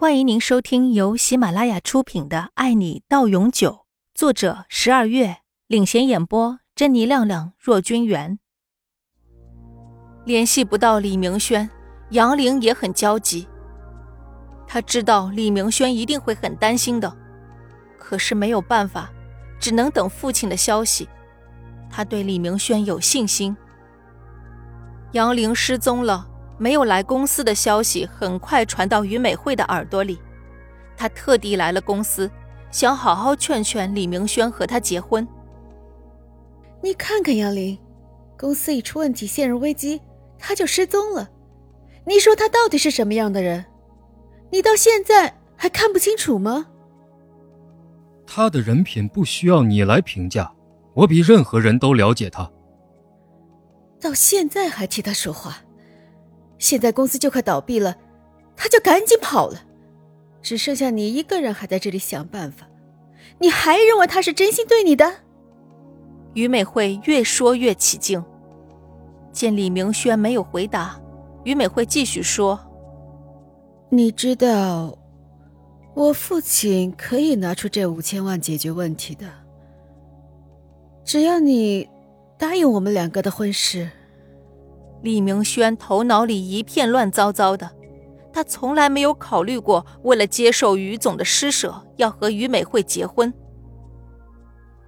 欢迎您收听由喜马拉雅出品的《爱你到永久》，作者十二月领衔演播，珍妮、亮亮、若君元。联系不到李明轩，杨玲也很焦急。他知道李明轩一定会很担心的，可是没有办法，只能等父亲的消息。他对李明轩有信心。杨玲失踪了。没有来公司的消息很快传到于美惠的耳朵里，她特地来了公司，想好好劝劝李明轩和他结婚。你看看杨林，公司一出问题，陷入危机，他就失踪了。你说他到底是什么样的人？你到现在还看不清楚吗？他的人品不需要你来评价，我比任何人都了解他。到现在还替他说话。现在公司就快倒闭了，他就赶紧跑了，只剩下你一个人还在这里想办法。你还认为他是真心对你的？于美惠越说越起劲。见李明轩没有回答，于美惠继续说：“你知道，我父亲可以拿出这五千万解决问题的，只要你答应我们两个的婚事。”李明轩头脑里一片乱糟糟的，他从来没有考虑过为了接受于总的施舍，要和于美惠结婚。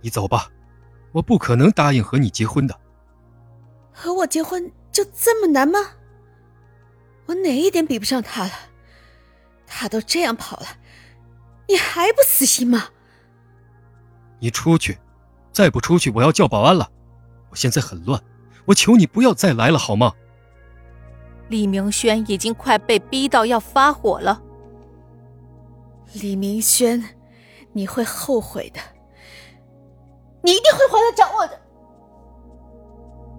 你走吧，我不可能答应和你结婚的。和我结婚就这么难吗？我哪一点比不上他了？他都这样跑了，你还不死心吗？你出去，再不出去我要叫保安了。我现在很乱。我求你不要再来了，好吗？李明轩已经快被逼到要发火了。李明轩，你会后悔的，你一定会回来找我的。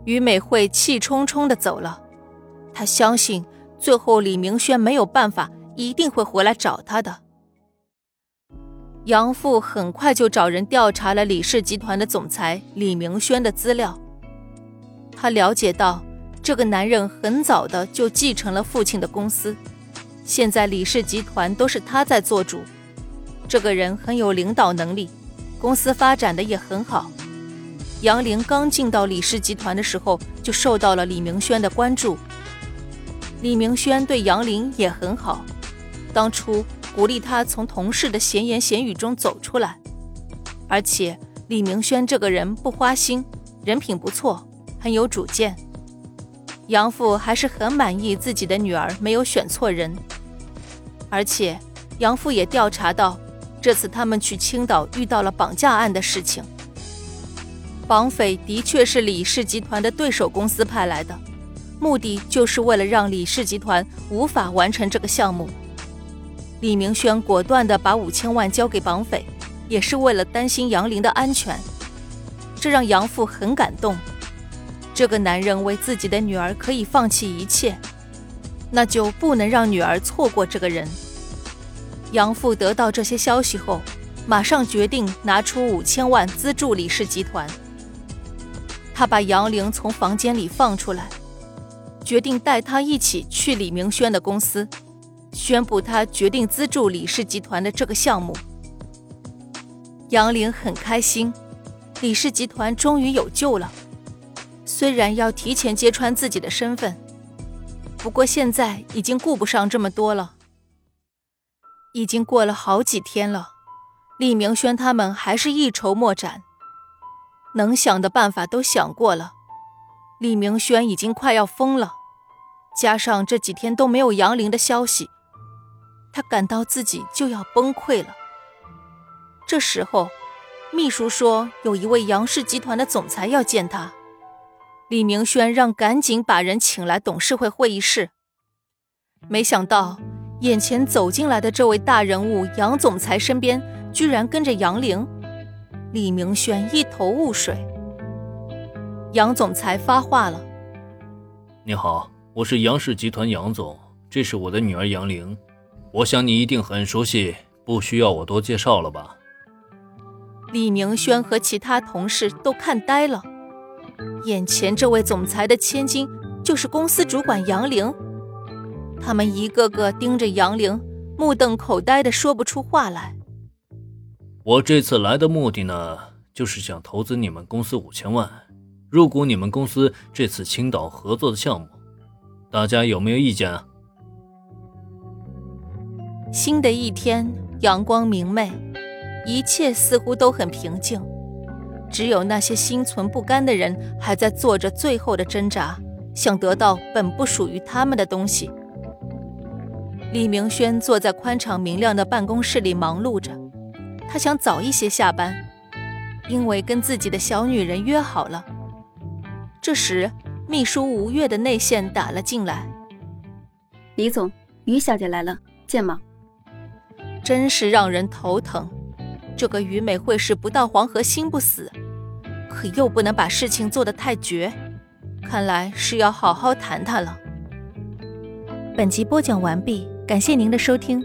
于美惠气冲冲的走了，她相信最后李明轩没有办法，一定会回来找她的。杨父很快就找人调查了李氏集团的总裁李明轩的资料。他了解到，这个男人很早的就继承了父亲的公司，现在李氏集团都是他在做主。这个人很有领导能力，公司发展的也很好。杨玲刚进到李氏集团的时候，就受到了李明轩的关注。李明轩对杨玲也很好，当初鼓励他从同事的闲言闲语中走出来。而且李明轩这个人不花心，人品不错。很有主见，杨父还是很满意自己的女儿没有选错人，而且杨父也调查到，这次他们去青岛遇到了绑架案的事情，绑匪的确是李氏集团的对手公司派来的，目的就是为了让李氏集团无法完成这个项目。李明轩果断地把五千万交给绑匪，也是为了担心杨玲的安全，这让杨父很感动。这个男人为自己的女儿可以放弃一切，那就不能让女儿错过这个人。杨父得到这些消息后，马上决定拿出五千万资助李氏集团。他把杨玲从房间里放出来，决定带她一起去李明轩的公司，宣布他决定资助李氏集团的这个项目。杨玲很开心，李氏集团终于有救了。虽然要提前揭穿自己的身份，不过现在已经顾不上这么多了。已经过了好几天了，李明轩他们还是一筹莫展，能想的办法都想过了。李明轩已经快要疯了，加上这几天都没有杨玲的消息，他感到自己就要崩溃了。这时候，秘书说有一位杨氏集团的总裁要见他。李明轩让赶紧把人请来董事会会议室。没想到，眼前走进来的这位大人物杨总裁身边居然跟着杨玲。李明轩一头雾水。杨总裁发话了：“你好，我是杨氏集团杨总，这是我的女儿杨玲。我想你一定很熟悉，不需要我多介绍了吧？”李明轩和其他同事都看呆了。眼前这位总裁的千金就是公司主管杨玲，他们一个个盯着杨玲，目瞪口呆的说不出话来。我这次来的目的呢，就是想投资你们公司五千万，入股你们公司这次青岛合作的项目，大家有没有意见啊？新的一天，阳光明媚，一切似乎都很平静，只有那些心存不甘的人还在做着最后的挣扎，想得到本不属于他们的东西。李明轩坐在宽敞明亮的办公室里忙碌着，他想早一些下班，因为跟自己的小女人约好了。这时，秘书吴越的内线打了进来：“李总，于小姐来了，见吗？”真是让人头疼，这个于美惠是不到黄河心不死，可又不能把事情做得太绝，看来是要好好谈谈了。本集播讲完毕，感谢您的收听。